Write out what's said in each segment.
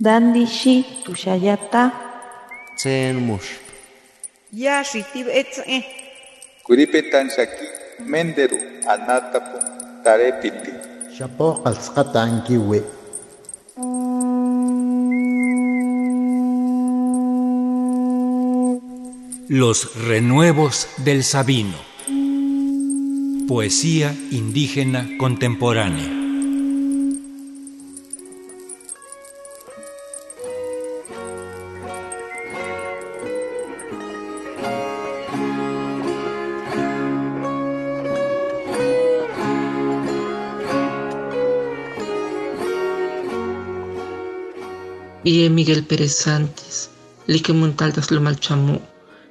Dandishi tushayata. Tsen mush. Yashi tibetze. Kuripetan shaki menderu anatapu tarepiti. Shapo alzqatankiwi. Los renuevos del Sabino. Poesía indígena contemporánea. Y Miguel Pérez Santis, like montaldas lo malchamu,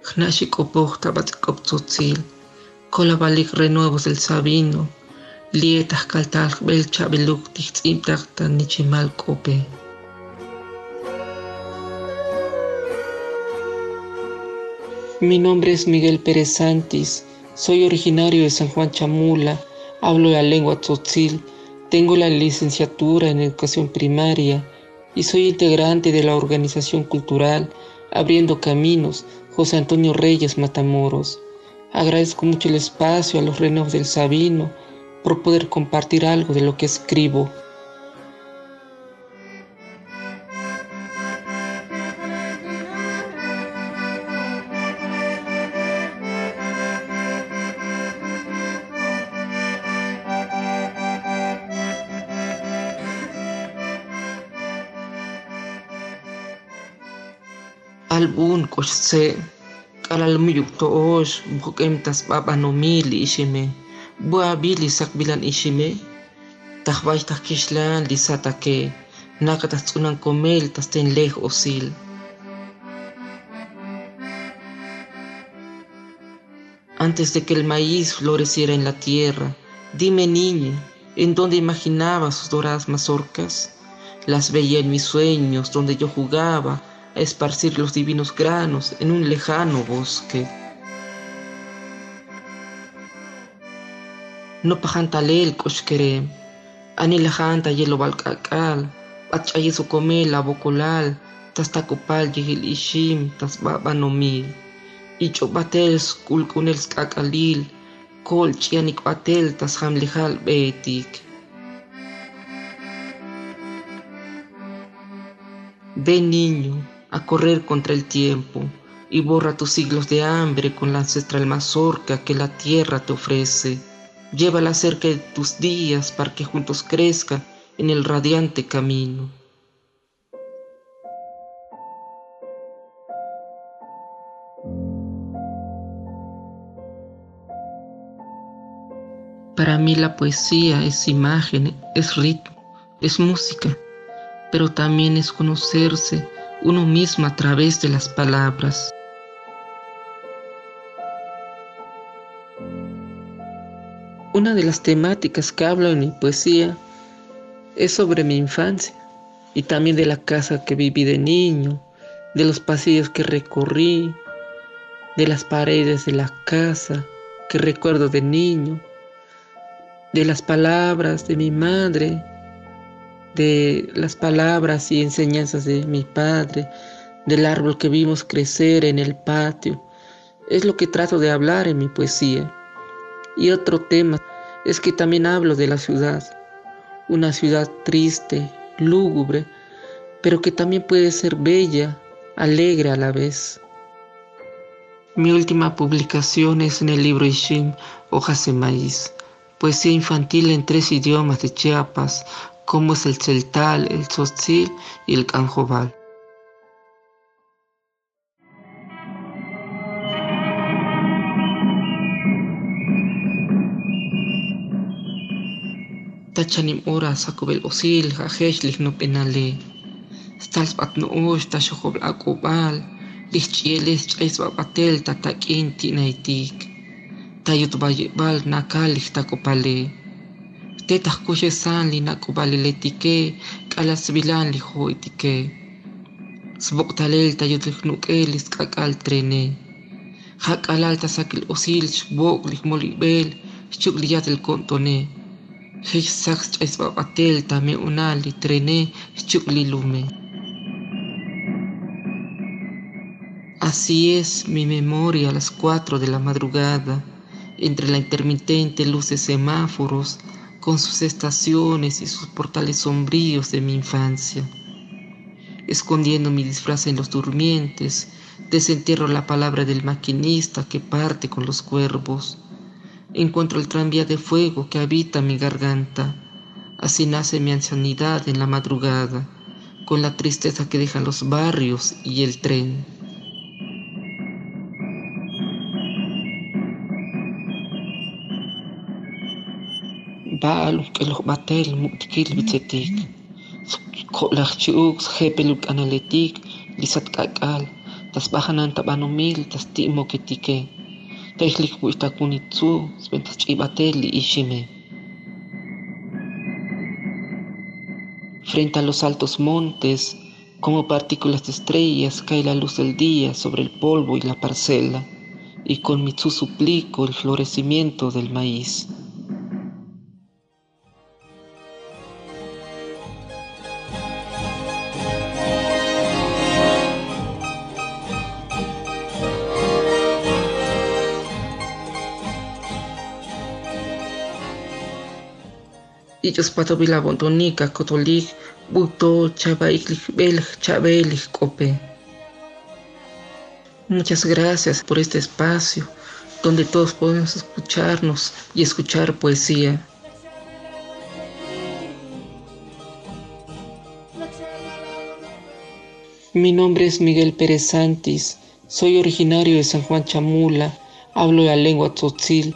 Hnashi kopoj tabatzikoptzotzil, kolabalik renuevos del Sabino, lietas kaltal belcha beluktik tzimtakta nichimal kope. Mi nombre es Miguel Pérez Santis, soy originario de San Juan Chamula, hablo la lengua tzotzil, tengo la licenciatura en educación primaria y soy integrante de la organización cultural Abriendo Caminos José Antonio Reyes Matamoros. Agradezco mucho el espacio a los renos del Sabino por poder compartir algo de lo que escribo. Albun koshse kalal muyuk to osh bukem tas baba no mili ishime. Bua bili sak bilan ishime. Tahbay tah kishlan lisata ke naka tas tsunan komel tas ten lej Antes de que el maíz floreciera en la tierra, dime niño, ¿en dónde imaginaba sus doradas mazorcas? Las veía en mis sueños, donde yo jugaba, a esparcir los divinos granos en un lejano bosque. No pajantalel koshkerem, ani lajanta yelo balkakal, pachaya comela bocolal, tas tacopal yigil ishim, tas babanomil, icho batel skulkunel skakalil, kol chianik batel tas hamlejal betik. Ven niño, a correr contra el tiempo y borra tus siglos de hambre con la ancestral mazorca que la tierra te ofrece. Llévala cerca de tus días para que juntos crezcan en el radiante camino. Para mí la poesía es imagen, es ritmo, es música, pero también es conocerse uno mismo a través de las palabras. Una de las temáticas que hablo en mi poesía es sobre mi infancia y también de la casa que viví de niño, de los pasillos que recorrí, de las paredes de la casa que recuerdo de niño, de las palabras de mi madre de las palabras y enseñanzas de mi padre, del árbol que vimos crecer en el patio. Es lo que trato de hablar en mi poesía. Y otro tema es que también hablo de la ciudad, una ciudad triste, lúgubre, pero que también puede ser bella, alegre a la vez. Mi última publicación es en el libro Ishim, Hojas de Maíz, poesía infantil en tres idiomas de Chiapas, como es el celtal, el tzotzil y el canjobal. Tachanim ora sakubel osil, jajesh lich no penale. Stals bat no osh, tashokob akubal, lich chieles chais babatel tatakin tinaitik. Tayut bal nakal lich takopale. Tetah kuyesan li nakubali le tique, calasbilan li joitique. Sboctalel tayutlichnuque lis cacal trene. Jacalal tasakil osil, shbok molibel, chugliat el contone. Hisax chesbabatel tame unal li trene, lume. Así es mi memoria a las cuatro de la madrugada, entre la intermitente luz de semáforos, con sus estaciones y sus portales sombríos de mi infancia. Escondiendo mi disfraz en los durmientes, desentierro la palabra del maquinista que parte con los cuervos. Encuentro el tranvía de fuego que habita mi garganta. Así nace mi ancianidad en la madrugada, con la tristeza que dejan los barrios y el tren. Baaluk el batel muktikil bitsetik. Kolach chiuk jepeluk analetik lisat kakal. Tas bajanan tabanumil tas timo ketike. Tehlik buitakunitsu sventas chibatel ishime. Frente a los altos montes, como partículas de estrellas, cae la luz del día sobre el polvo y la parcela, y con Mitsu suplico el florecimiento del maíz. Bondonica cotolig, buto. Muchas gracias por este espacio donde todos podemos escucharnos y escuchar poesía. Mi nombre es Miguel Pérez Santis, soy originario de San Juan Chamula, hablo la lengua tzotzil.